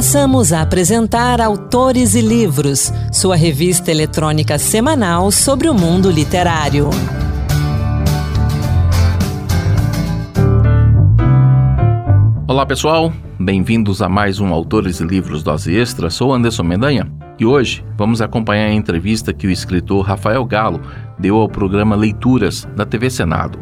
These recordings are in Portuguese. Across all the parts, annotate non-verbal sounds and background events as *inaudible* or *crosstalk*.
Passamos a apresentar Autores e Livros, sua revista eletrônica semanal sobre o mundo literário. Olá pessoal, bem-vindos a mais um Autores e Livros Dose Extra. Sou Anderson Mendanha e hoje vamos acompanhar a entrevista que o escritor Rafael Galo deu ao programa Leituras da TV Senado.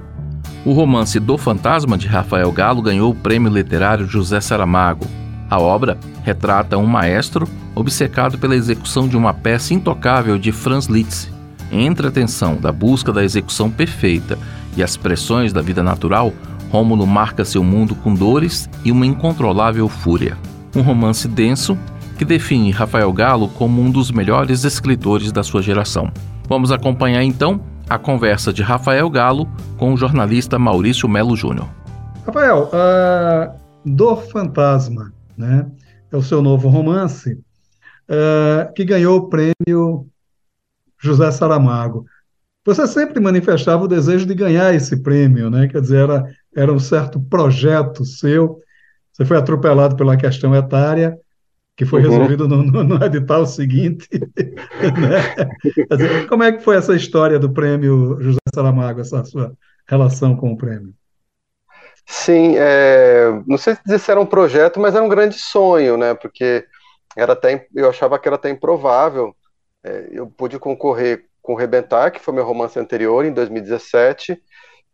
O romance Do Fantasma de Rafael Galo ganhou o prêmio literário José Saramago a obra retrata um maestro obcecado pela execução de uma peça intocável de Franz Liszt. Entre a tensão da busca da execução perfeita e as pressões da vida natural, Rômulo marca seu mundo com dores e uma incontrolável fúria. Um romance denso que define Rafael Galo como um dos melhores escritores da sua geração. Vamos acompanhar então a conversa de Rafael Galo com o jornalista Maurício Melo Júnior. Rafael, uh, Dor Fantasma né? É o seu novo romance, uh, que ganhou o prêmio José Saramago. Você sempre manifestava o desejo de ganhar esse prêmio, né? Quer dizer, era, era um certo projeto seu. Você foi atropelado pela questão etária, que foi uhum. resolvido no, no, no, edital seguinte. *laughs* né? dizer, como é que foi essa história do prêmio José Saramago, essa sua relação com o prêmio? Sim, é, não sei se era um projeto, mas era um grande sonho, né? Porque era até, eu achava que era até improvável. É, eu pude concorrer com Rebentar, que foi meu romance anterior, em 2017,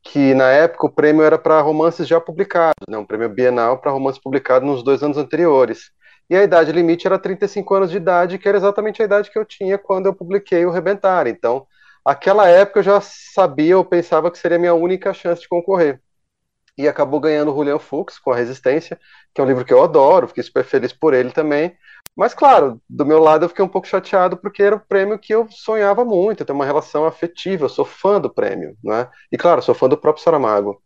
que na época o prêmio era para romances já publicados, né? um prêmio bienal para romances publicados nos dois anos anteriores. E a idade limite era 35 anos de idade, que era exatamente a idade que eu tinha quando eu publiquei o Rebentar. Então, aquela época eu já sabia, eu pensava que seria a minha única chance de concorrer e acabou ganhando o Julian Fuchs com a Resistência, que é um livro que eu adoro, fiquei super feliz por ele também. Mas, claro, do meu lado eu fiquei um pouco chateado porque era o prêmio que eu sonhava muito, eu tenho uma relação afetiva, eu sou fã do prêmio, né? E, claro, sou fã do próprio Saramago.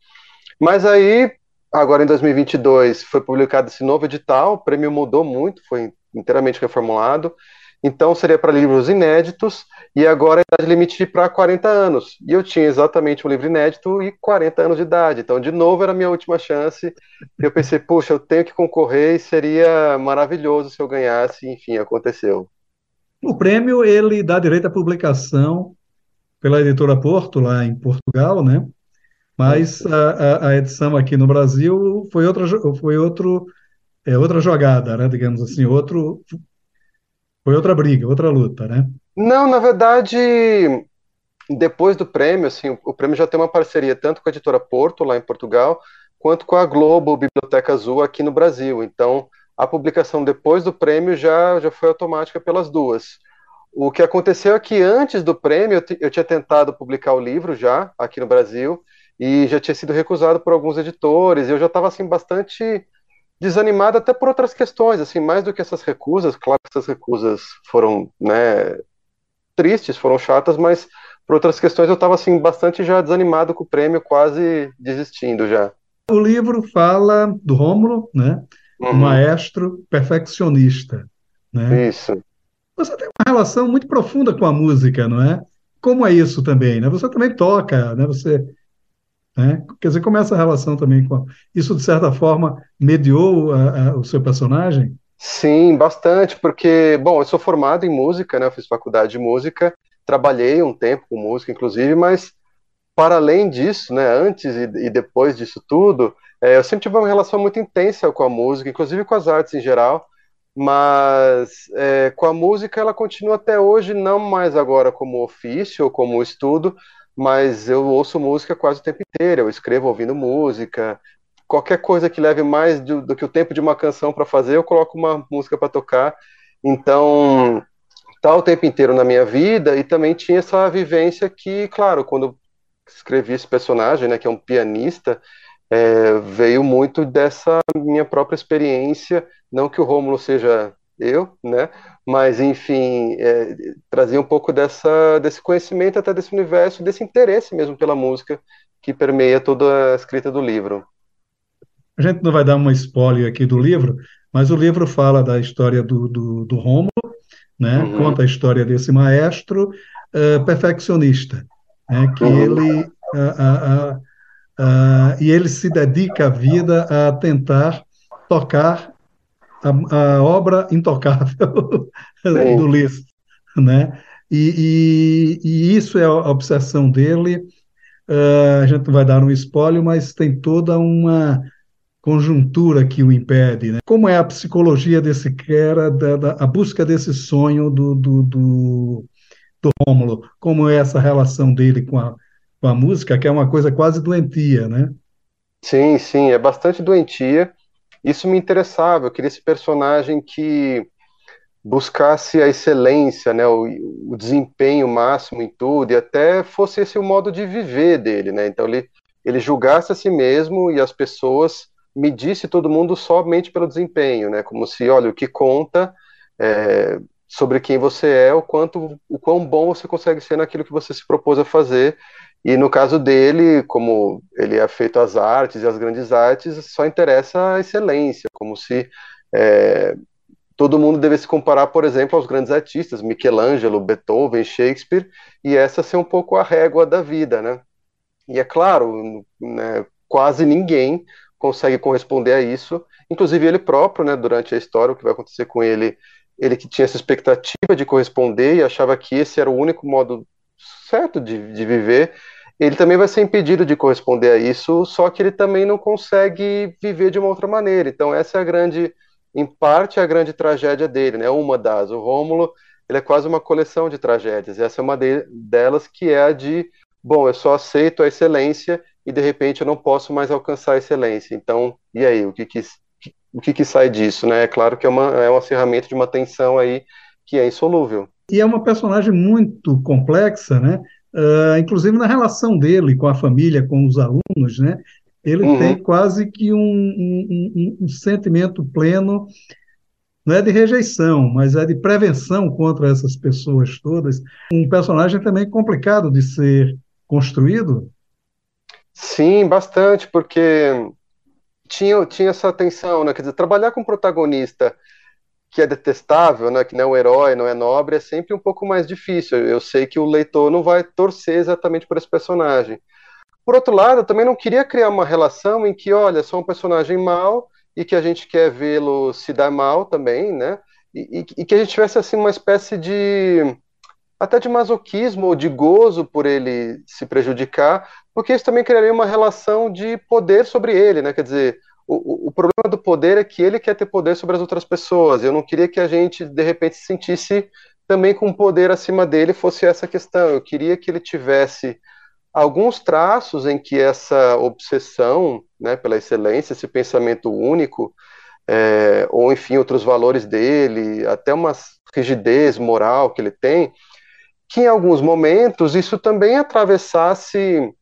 Mas aí, agora em 2022, foi publicado esse novo edital, o prêmio mudou muito, foi inteiramente reformulado, então seria para livros inéditos, e agora a idade limite para 40 anos. E eu tinha exatamente um livro inédito e 40 anos de idade. Então, de novo, era a minha última chance. E eu pensei, puxa, eu tenho que concorrer e seria maravilhoso se eu ganhasse. Enfim, aconteceu. O prêmio, ele dá direito à publicação pela editora Porto, lá em Portugal, né? Mas a, a, edição aqui no Brasil foi outra, foi outro, é, outra jogada, né? Digamos assim, outro foi outra briga, outra luta, né? Não, na verdade, depois do prêmio, assim, o prêmio já tem uma parceria tanto com a editora Porto, lá em Portugal, quanto com a Globo Biblioteca Azul aqui no Brasil. Então, a publicação depois do prêmio já, já foi automática pelas duas. O que aconteceu é que antes do prêmio eu, eu tinha tentado publicar o livro já aqui no Brasil e já tinha sido recusado por alguns editores. E eu já estava assim bastante desanimado até por outras questões, assim, mais do que essas recusas, claro que essas recusas foram, né, tristes, foram chatas, mas por outras questões eu estava assim bastante já desanimado com o prêmio, quase desistindo já. O livro fala do Rômulo, né, uhum. um maestro perfeccionista, né? Isso. Você tem uma relação muito profunda com a música, não é? Como é isso também, né? Você também toca, né? Você né? Quer dizer, como essa relação também com. A... Isso, de certa forma, mediou o seu personagem? Sim, bastante, porque, bom, eu sou formado em música, né? Eu fiz faculdade de música, trabalhei um tempo com música, inclusive, mas para além disso, né, antes e, e depois disso tudo, é, eu sempre tive uma relação muito intensa com a música, inclusive com as artes em geral, mas é, com a música ela continua até hoje, não mais agora como ofício ou como estudo, mas eu ouço música quase o tempo inteiro, eu escrevo ouvindo música, qualquer coisa que leve mais do, do que o tempo de uma canção para fazer, eu coloco uma música para tocar. Então, tá o tempo inteiro na minha vida e também tinha essa vivência que, claro, quando escrevi esse personagem, né, que é um pianista, é, veio muito dessa minha própria experiência, não que o Rômulo seja eu, né? Mas, enfim, é, trazia um pouco dessa, desse conhecimento até desse universo, desse interesse mesmo pela música que permeia toda a escrita do livro. A gente não vai dar uma spoiler aqui do livro, mas o livro fala da história do, do, do Rômulo, né? Uhum. Conta a história desse maestro uh, perfeccionista, né? Que uhum. ele uh, uh, e ele se dedica a vida a tentar tocar a, a obra intocável *laughs* do Liszt, né? E, e, e, isso é a obsessão dele. Uh, a gente não vai dar um spoiler, mas tem toda uma conjuntura que o impede. Né? Como é a psicologia desse cara, da, da, a busca desse sonho do, do, do, do Rômulo? Como é essa relação dele com a, com a música, que é uma coisa quase doentia, né? Sim, sim, é bastante doentia. Isso me interessava, eu queria esse personagem que buscasse a excelência, né, o, o, desempenho máximo em tudo, e até fosse esse o modo de viver dele, né? Então ele, ele julgasse a si mesmo e as pessoas medisse todo mundo somente pelo desempenho, né? Como se, olha, o que conta é, sobre quem você é, o quanto, o quão bom você consegue ser naquilo que você se propôs a fazer. E no caso dele, como ele é feito às artes e às grandes artes, só interessa a excelência, como se é, todo mundo devesse comparar, por exemplo, aos grandes artistas, Michelangelo, Beethoven, Shakespeare, e essa ser um pouco a régua da vida, né? E é claro, né, quase ninguém consegue corresponder a isso. Inclusive ele próprio, né, durante a história, o que vai acontecer com ele, ele que tinha essa expectativa de corresponder e achava que esse era o único modo certo de, de viver, ele também vai ser impedido de corresponder a isso, só que ele também não consegue viver de uma outra maneira. Então essa é a grande, em parte, a grande tragédia dele, né? Uma das. O Rômulo, ele é quase uma coleção de tragédias. E essa é uma de, delas que é a de, bom, eu só aceito a excelência e de repente eu não posso mais alcançar a excelência. Então, e aí, o que que, o que, que sai disso, né? É claro que é uma, é uma ferramenta de uma tensão aí que é insolúvel. E é uma personagem muito complexa, né? Uh, inclusive na relação dele com a família, com os alunos, né? Ele uhum. tem quase que um, um, um, um sentimento pleno não é de rejeição, mas é de prevenção contra essas pessoas todas. Um personagem também complicado de ser construído, Sim, bastante, porque tinha, tinha essa tensão, né? Quer dizer, trabalhar com protagonista que é detestável, né, que não é um herói, não é nobre, é sempre um pouco mais difícil. Eu sei que o leitor não vai torcer exatamente por esse personagem. Por outro lado, eu também não queria criar uma relação em que, olha, sou um personagem mau e que a gente quer vê-lo se dar mal também, né? E, e, e, que a gente tivesse assim uma espécie de até de masoquismo ou de gozo por ele se prejudicar, porque isso também criaria uma relação de poder sobre ele, né? Quer dizer, o, o problema do poder é que ele quer ter poder sobre as outras pessoas. Eu não queria que a gente, de repente, se sentisse também com poder acima dele, fosse essa questão. Eu queria que ele tivesse alguns traços em que essa obsessão né, pela excelência, esse pensamento único, é, ou enfim, outros valores dele, até uma rigidez moral que ele tem, que em alguns momentos isso também atravessasse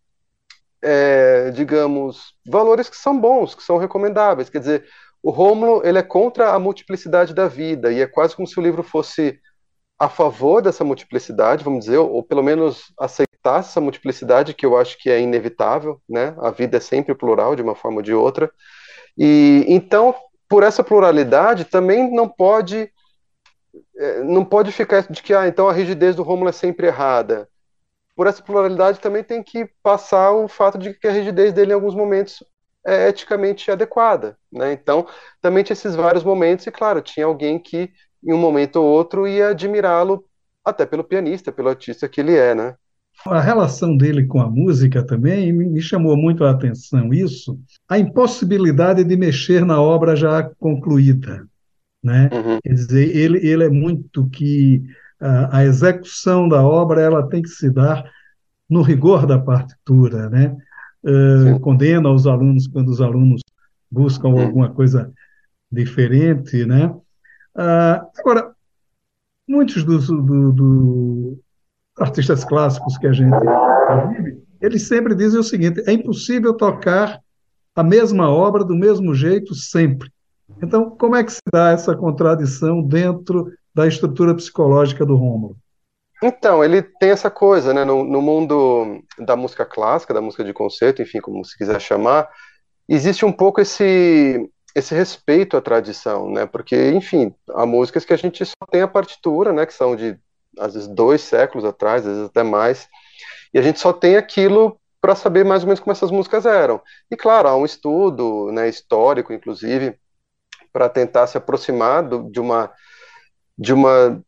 é, digamos, valores que são bons, que são recomendáveis. Quer dizer, o Rômulo ele é contra a multiplicidade da vida e é quase como se o livro fosse a favor dessa multiplicidade, vamos dizer, ou, pelo menos aceitasse essa multiplicidade que eu acho que é inevitável, né? A vida é sempre plural de uma forma ou de outra. E então, por essa pluralidade, também não pode é, não pode ficar de que ah, então a rigidez do Rômulo é sempre errada por essa pluralidade também tem que passar o fato de que a rigidez dele em alguns momentos é eticamente adequada, né? Então, também tinha esses vários momentos e, claro, tinha alguém que em um momento ou outro ia admirá-lo até pelo pianista, pelo artista que ele é, né? A relação dele com a música também me chamou muito a atenção isso, a impossibilidade de mexer na obra já concluída, né? Uhum. Quer dizer, ele, ele é muito que a, a execução da obra ela tem que se dar no rigor da partitura, né? Uh, condena os alunos quando os alunos buscam uhum. alguma coisa diferente, né? Uh, agora, muitos dos do, do artistas clássicos que a gente vive, eles sempre dizem o seguinte: é impossível tocar a mesma obra do mesmo jeito sempre. Então, como é que se dá essa contradição dentro da estrutura psicológica do Rômulo? Então, ele tem essa coisa, né? No, no, mundo da música clássica, da música de concerto, enfim, como se quiser chamar, existe um pouco esse esse respeito à tradição, né? Porque, enfim, há músicas que a gente só tem a partitura, né? Que são de às vezes dois séculos atrás, às vezes até mais, e a gente só tem aquilo para saber mais ou menos como essas músicas eram. E claro, há um estudo, né? Histórico, inclusive, para tentar se aproximar do, de uma de uma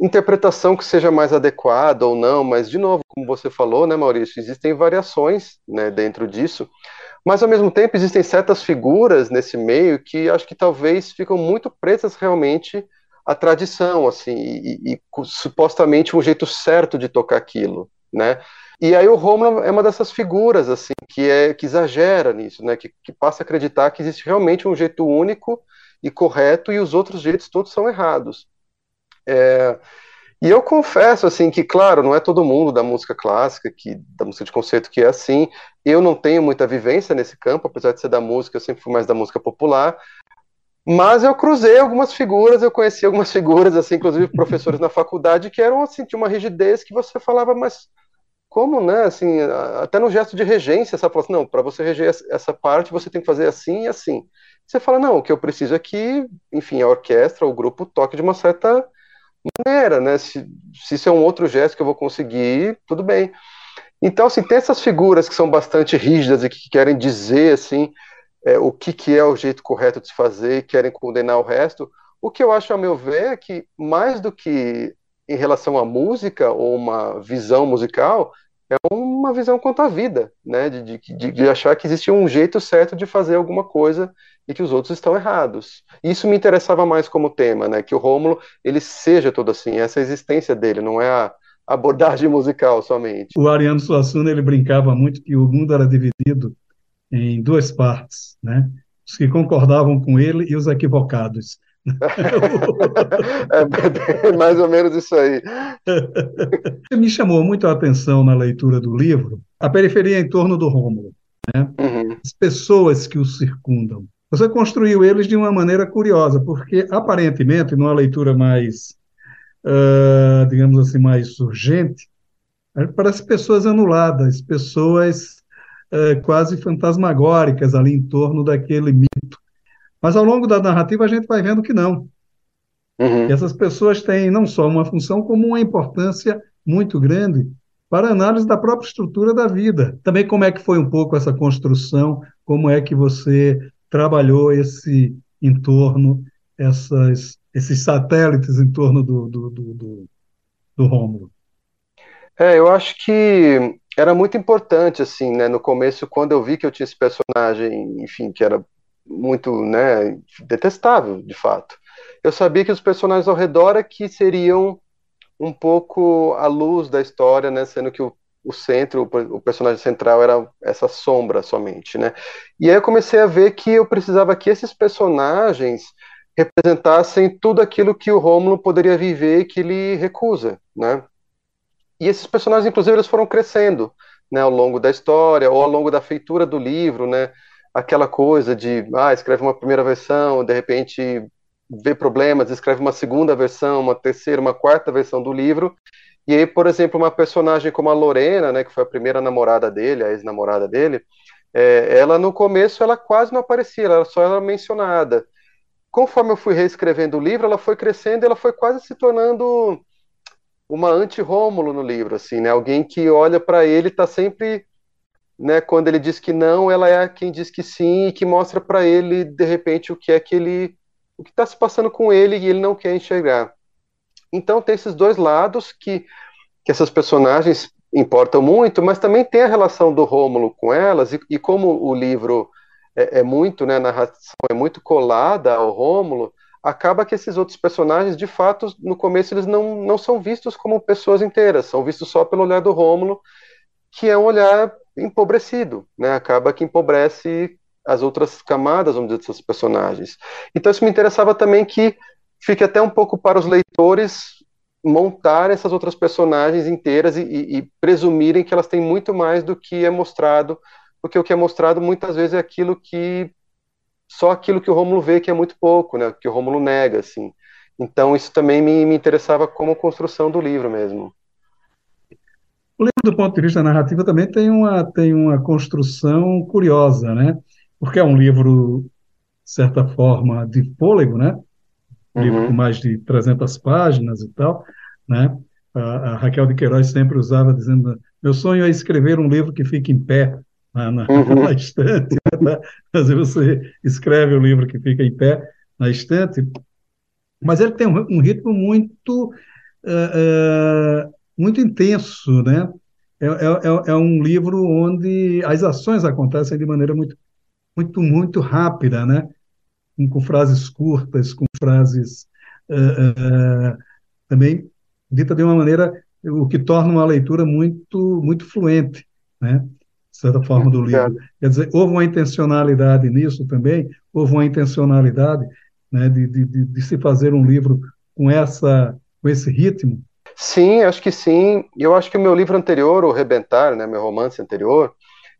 interpretação que seja mais adequada ou não, mas de novo, como você falou, né, Maurício, existem variações, né, dentro disso. Mas ao mesmo tempo existem certas figuras nesse meio que acho que talvez ficam muito presas realmente à tradição, assim, e, e, supostamente um jeito certo de tocar aquilo, né? E aí o Romulo é uma dessas figuras assim que é que exagera nisso, né? Que, que passa a acreditar que existe realmente um jeito único e correto e os outros jeitos todos são errados. É, e eu confesso assim que, claro, não é todo mundo da música clássica, que da música de concerto que é assim. Eu não tenho muita vivência nesse campo, apesar de ser da música, eu sempre fui mais da música popular. Mas eu cruzei algumas figuras, eu conheci algumas *laughs* figuras, assim, inclusive professores na faculdade, que eram assim, tinha uma rigidez que você falava, mas como, né? Assim, até no gesto de regência, fala assim, não, para você reger essa parte, você tem que fazer assim e assim. Você fala, não, o que eu preciso é que, enfim, a orquestra, o grupo toque de uma certa maneira, né? Se, se isso é um outro gesto que eu vou conseguir, tudo bem. Então, assim, tem essas figuras que são bastante rígidas e que querem dizer, assim, é, o que, que é o jeito correto de se fazer e querem condenar o resto. O que eu acho, a meu ver, é que mais do que em relação à música ou uma visão musical, é uma visão quanto à vida, né? De, de, de, achar que existe um jeito certo de fazer alguma coisa e que os outros estão errados. Isso me interessava mais como tema, né? Que o Rômulo ele seja todo assim, essa existência dele, não é a abordagem *laughs* musical somente. O Ariano Suassuna ele brincava muito que o mundo era dividido em duas partes, né? Os que concordavam com ele e os equivocados. É mais ou menos isso aí. *laughs* Me chamou muito a atenção na leitura do livro a periferia em torno do Rômulo, né? uhum. as pessoas que o circundam. Você construiu eles de uma maneira curiosa, porque aparentemente, numa leitura mais, uh, digamos assim, mais urgente, parece pessoas anuladas, pessoas uh, quase fantasmagóricas ali em torno daquele mito mas ao longo da narrativa a gente vai vendo que não. Uhum. essas pessoas têm não só uma função, como uma importância muito grande para a análise da própria estrutura da vida. Também como é que foi um pouco essa construção, como é que você trabalhou esse entorno, essas, esses satélites em torno do, do, do, do, do Rômulo. É, eu acho que era muito importante, assim, né, no começo, quando eu vi que eu tinha esse personagem, enfim, que era muito, né, detestável, de fato. Eu sabia que os personagens ao redor é que seriam um pouco a luz da história, né, sendo que o, o centro, o, o personagem central era essa sombra somente, né. E aí eu comecei a ver que eu precisava que esses personagens representassem tudo aquilo que o Rômulo poderia viver e que ele recusa, né. E esses personagens, inclusive, eles foram crescendo, né, ao longo da história ou ao longo da feitura do livro, né, aquela coisa de, ah, escreve uma primeira versão, de repente vê problemas, escreve uma segunda versão, uma terceira, uma quarta versão do livro, e aí, por exemplo, uma personagem como a Lorena, né, que foi a primeira namorada dele, a ex-namorada dele, é, ela no começo ela quase não aparecia, ela só era mencionada. Conforme eu fui reescrevendo o livro, ela foi crescendo, ela foi quase se tornando uma anti-Rômulo no livro, assim, né? Alguém que olha para ele está sempre né, quando ele diz que não, ela é quem diz que sim e que mostra para ele de repente o que é que ele o que está se passando com ele e ele não quer enxergar. Então tem esses dois lados que que essas personagens importam muito, mas também tem a relação do Rômulo com elas e, e como o livro é, é, muito, né, a narração é muito colada ao Rômulo, acaba que esses outros personagens, de fato, no começo eles não, não são vistos como pessoas inteiras, são vistos só pelo olhar do Rômulo, que é um olhar empobrecido, né? Acaba que empobrece as outras camadas, vamos dizer, desses personagens. Então isso me interessava também que fique até um pouco para os leitores montar essas outras personagens inteiras e, e, e, presumirem que elas têm muito mais do que é mostrado, porque o que é mostrado muitas vezes é aquilo que só aquilo que o Rômulo vê que é muito pouco, né? Que o Rômulo nega, assim. Então isso também me, me interessava como construção do livro mesmo. O livro, do ponto de vista narrativo, também tem uma, tem uma construção curiosa, né? Porque é um livro, de certa forma, de fôlego, né? Um uhum. livro com mais de 300 páginas e tal, né? A, a, Raquel de Queiroz sempre usava dizendo: meu sonho é escrever um livro que fique em pé na, na, *laughs* uhum. na estante. Né? Às vezes você escreve um livro que fica em pé, na estante, mas ele tem um, um ritmo muito, uh, uh, muito intenso, né? É, é, é, é, um livro onde as ações acontecem de maneira muito, muito, muito rápida, né? Com, frases curtas, com frases uh, também dita de uma maneira o que torna uma leitura muito, muito fluente, né? De certa forma do livro. Quer dizer, houve uma intencionalidade nisso também, houve uma intencionalidade né, de, de, de se fazer um livro com essa com esse ritmo Sim, acho que sim. Eu acho que o meu livro anterior, o Rebentar, né, meu romance anterior,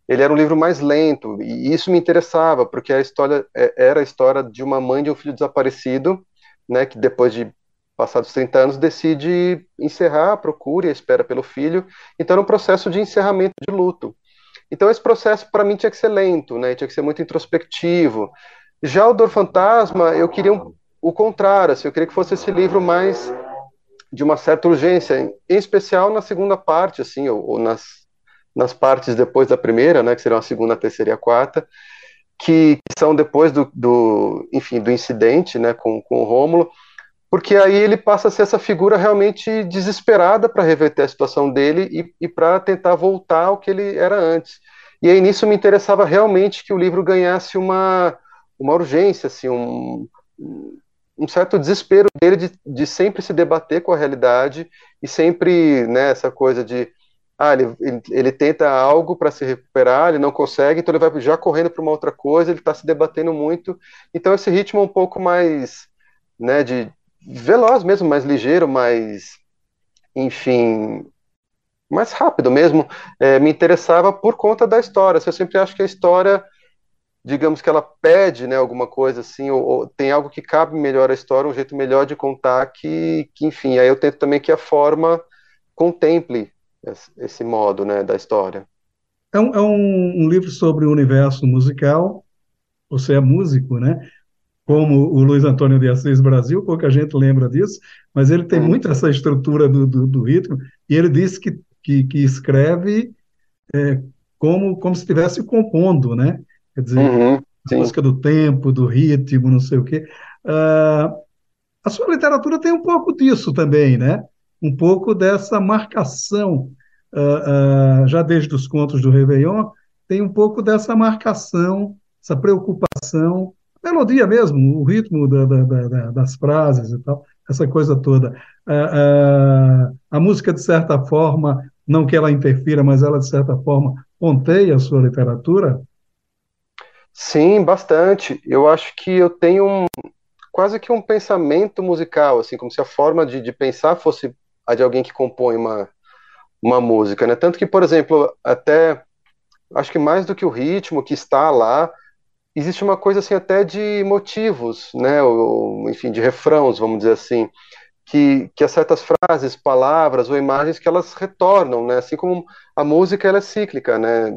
ele era um livro mais lento e isso me interessava porque a história é, era a história de uma mãe de um filho desaparecido, né, que depois de passados 30 anos decide encerrar a procura e a espera pelo filho. Então era um processo de encerramento de luto. Então esse processo para mim tinha que ser lento, né, tinha que ser muito introspectivo. Já o Dor Fantasma, eu queria um, o contrário, assim, eu queria que fosse esse livro mais de uma certa urgência, em especial na segunda parte, assim, ou, ou nas, nas partes depois da primeira, né, que serão a segunda, a terceira e a quarta, que, que são depois do, do, enfim, do incidente, né, com, com o Rômulo, porque aí ele passa a ser essa figura realmente desesperada para reverter a situação dele e, e para tentar voltar ao que ele era antes. E aí nisso me interessava realmente que o livro ganhasse uma, uma urgência, assim, um, um certo desespero dele de, de sempre se debater com a realidade e sempre né, coisa de ah, ele, ele, ele tenta algo para se recuperar, ele não consegue, então ele vai já correndo para uma outra coisa, ele está se debatendo muito. Então esse ritmo é um pouco mais, né, de veloz mesmo, mais ligeiro, mais, enfim, mais rápido mesmo, é, me interessava por conta da história. Eu sempre acho que a história digamos que ela pede né, alguma coisa assim, ou, ou, tem algo que cabe melhor à história, um jeito melhor de contar, que, que enfim, aí eu tento também que a forma contemple esse, esse modo né, da história. É, um, é um, um, livro sobre o universo musical, você é músico, né? Como o Luiz Antônio de Assis Brasil, pouca gente lembra disso, mas ele tem hum. muito essa estrutura do, do, do, ritmo, e ele disse que, que, que escreve é, como, como se estivesse compondo, né? Quer dizer, uhum, a música do tempo, do ritmo, não sei o quê. Uh, a sua literatura tem um pouco disso também, né? Um pouco dessa marcação, uh, uh, já desde os contos do Réveillon, tem um pouco dessa marcação, essa preocupação, melodia mesmo, o ritmo da, da, da, das frases e tal, essa coisa toda. a música, de certa forma, não que ela interfira, mas ela, de certa forma, ponteia a sua literatura, Sim, bastante. Eu acho que eu tenho um, quase que um pensamento musical, assim, como se a forma de, de pensar fosse a de alguém que compõe uma, uma música, né? Tanto que, por exemplo, até acho que mais do que o ritmo que está lá, existe uma coisa assim até de motivos, né? Ou, enfim, de refrãos, vamos dizer assim, que, que há certas frases, palavras ou imagens que elas retornam, né? Assim como a música ela é cíclica, né?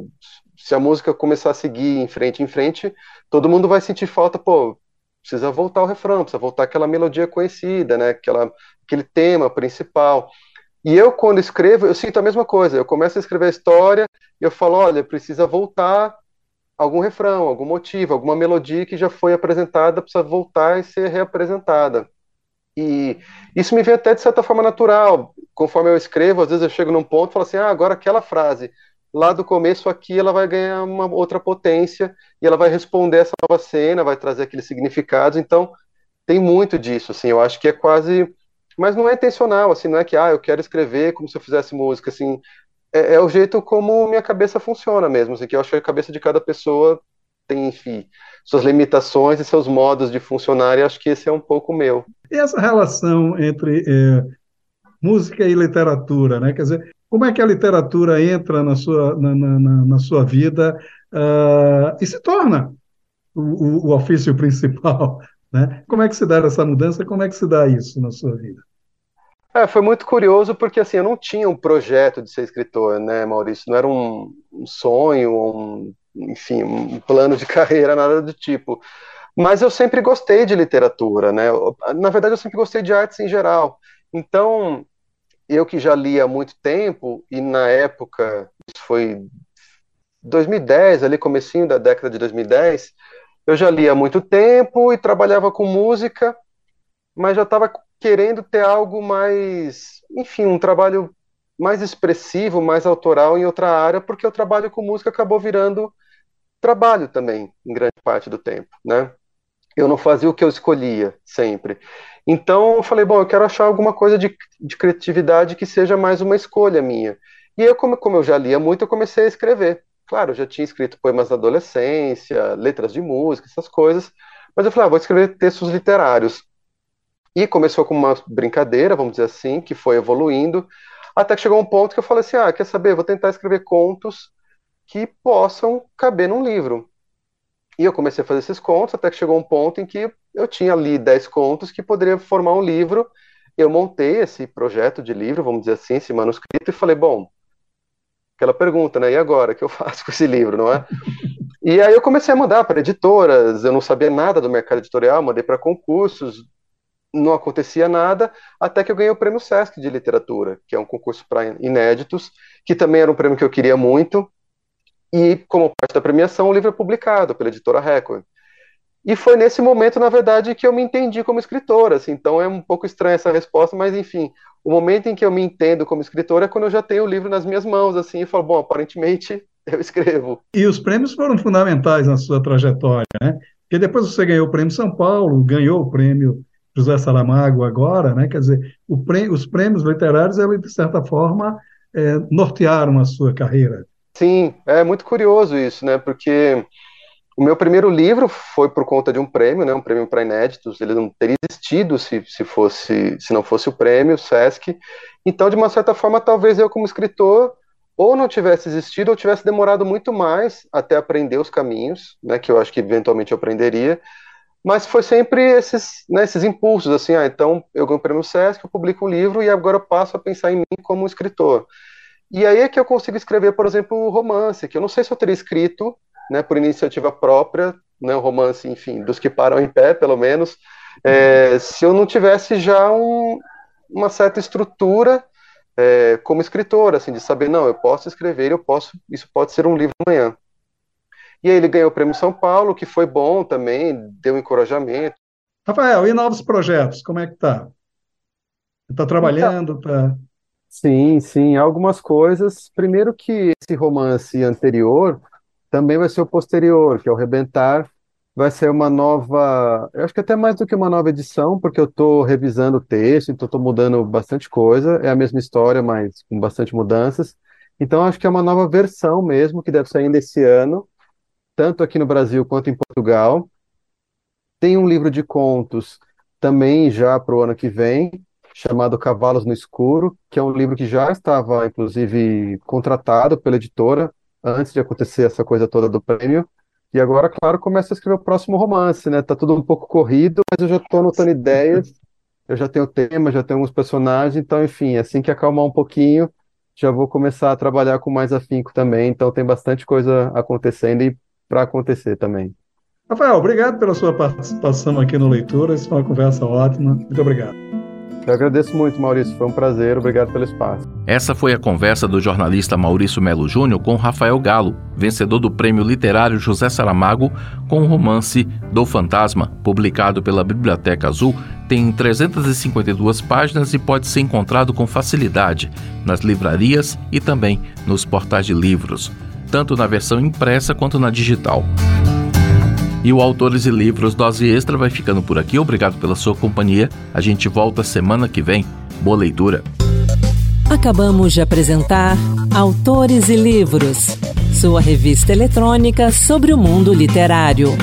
Se a música começar a seguir em frente em frente, todo mundo vai sentir falta, pô, precisa voltar o refrão, precisa voltar aquela melodia conhecida, né? Aquela, aquele tema principal. E eu, quando escrevo, eu sinto a mesma coisa. Eu começo a escrever a história e eu falo, olha, precisa voltar algum refrão, algum motivo, alguma melodia que já foi apresentada, precisa voltar e ser reapresentada. E isso me vem até de certa forma natural. Conforme eu escrevo, às vezes eu chego num ponto e falo assim, ah, agora aquela frase lá do começo aqui ela vai ganhar uma outra potência e ela vai responder essa nova cena, vai trazer aqueles significados. Então, tem muito disso, assim, eu acho que é quase mas não é intencional, assim, não é que ah, eu quero escrever como se eu fizesse música, assim, é, é o jeito como minha cabeça funciona mesmo, assim, que eu acho que a cabeça de cada pessoa tem, enfim, suas limitações e seus modos de funcionar, e acho que esse é um pouco meu. E essa relação entre é, música e literatura, né? Quer dizer, como é que a literatura entra na sua, na, na, na sua vida uh, e se torna o, o, ofício *laughs* principal? Né? Como é que se dá essa mudança? Como é que se dá isso na sua vida? É, foi muito curioso porque assim eu não tinha um projeto de ser escritor, né, Maurício? Não era um, um sonho, um, enfim, um plano de *laughs* carreira, nada do tipo. Mas eu sempre gostei de literatura, né? Na verdade, eu sempre gostei de artes em geral. Então, eu que já li há muito tempo, e na época, isso foi 2010, ali comecinho da década de 2010, eu já lia há muito tempo e trabalhava com música, mas já estava querendo ter algo mais, enfim, um trabalho mais expressivo, mais autoral em outra área, porque o trabalho com música acabou virando trabalho também, em grande parte do tempo, né? Eu não fazia o que eu escolhia sempre. Então eu falei, bom, eu quero achar alguma coisa de, de criatividade que seja mais uma escolha minha. E eu, como, como eu já lia muito, eu comecei a escrever. Claro, eu já tinha escrito poemas na adolescência, letras de música, essas coisas, mas eu falei, ah, vou escrever textos literários. E começou com uma brincadeira, vamos dizer assim, que foi evoluindo, até que chegou um ponto que eu falei assim, ah, quer saber, vou tentar escrever contos que possam caber num livro. E eu comecei a fazer esses contos, até que chegou um ponto em que eu tinha ali 10 contos que poderia formar um livro. Eu montei esse projeto de livro, vamos dizer assim, esse manuscrito, e falei, bom, aquela pergunta, né? E agora, o que eu *laughs* faço com esse livro, não é? E aí eu comecei a mandar para editoras, eu não sabia nada do mercado editorial, mandei para concursos, não acontecia nada, até que eu ganhei o prêmio Sesc de literatura, que é um concurso para inéditos, que também era um prêmio que eu queria muito, e como parte da premiação, o livro é publicado pela editora Record. E foi nesse momento, na verdade, que eu me entendi como escritora. Assim, então é um pouco estranha essa resposta, mas enfim, o momento em que eu me entendo como escritora é quando eu já tenho o livro nas minhas mãos, assim, e falo, bom, aparentemente *laughs* eu escrevo. E os prêmios foram fundamentais na sua trajetória, né? Porque depois você ganhou o prêmio São Paulo, ganhou o prêmio José Saramago agora, né? Quer dizer, prêmio, os prêmios literários, de certa forma, é, nortearam a sua carreira. Sim, é muito curioso isso, né? Porque o meu primeiro livro foi por conta de um prêmio, né, um prêmio para inéditos. Ele não teria existido se, se, fosse, se não fosse o prêmio, o SESC. Então, de uma certa forma, talvez eu, como escritor, ou não tivesse existido, ou tivesse demorado muito mais até aprender os caminhos, né, que eu acho que eventualmente eu aprenderia. Mas foi sempre esses, né, esses impulsos, assim, ah, então eu ganho o prêmio SESC, eu publico um livro e agora eu passo a pensar em mim como escritor. E aí é que eu consigo escrever, por exemplo, um romance, que eu não sei se eu teria escrito né, por iniciativa própria, né, um romance, enfim, dos que param em pé, pelo menos, é, se eu não tivesse já um, uma certa estrutura é, como escritor, assim, de saber, não, eu posso escrever, eu posso, isso pode ser um livro amanhã. E aí ele ganhou o Prêmio São Paulo, que foi bom também, deu encorajamento. Rafael, e novos projetos, como é que tá? Está trabalhando, então, tá... Sim, sim, algumas coisas. Primeiro que esse romance anterior, também vai ser o posterior, que é o Rebentar. Vai ser uma nova, eu acho que até mais do que uma nova edição, porque eu estou revisando o texto, então estou mudando bastante coisa. É a mesma história, mas com bastante mudanças. Então acho que é uma nova versão mesmo, que deve sair ainda esse ano, tanto aqui no Brasil quanto em Portugal. Tem um livro de contos também já para o ano que vem, chamado Cavalos no Escuro, que é um livro que já estava, inclusive, contratado pela editora, antes de acontecer essa coisa toda do prêmio. E agora, claro, começa a escrever o próximo romance, né? Tá tudo um pouco corrido, mas eu já estou anotando ideias, eu já tenho tema, já tenho alguns personagens, então, enfim, assim que acalmar um pouquinho, já vou começar a trabalhar com mais afinco também. Então, tem bastante coisa acontecendo e para acontecer também. Rafael, obrigado pela sua participação aqui no Leitura. Isso foi uma conversa ótima. Muito obrigado. Eu agradeço muito, Maurício. Foi um prazer. Obrigado pelo espaço. Essa foi a conversa do jornalista Maurício Melo Júnior com Rafael Galo, vencedor do Prêmio Literário José Saramago, com o romance Do Fantasma, publicado pela Biblioteca Azul. Tem 352 páginas e pode ser encontrado com facilidade nas livrarias e também nos portais de livros, tanto na versão impressa quanto na digital. E o Autores e Livros Dose Extra vai ficando por aqui. Obrigado pela sua companhia. A gente volta semana que vem. Boa leitura. Acabamos de apresentar Autores e Livros, sua revista eletrônica sobre o mundo literário.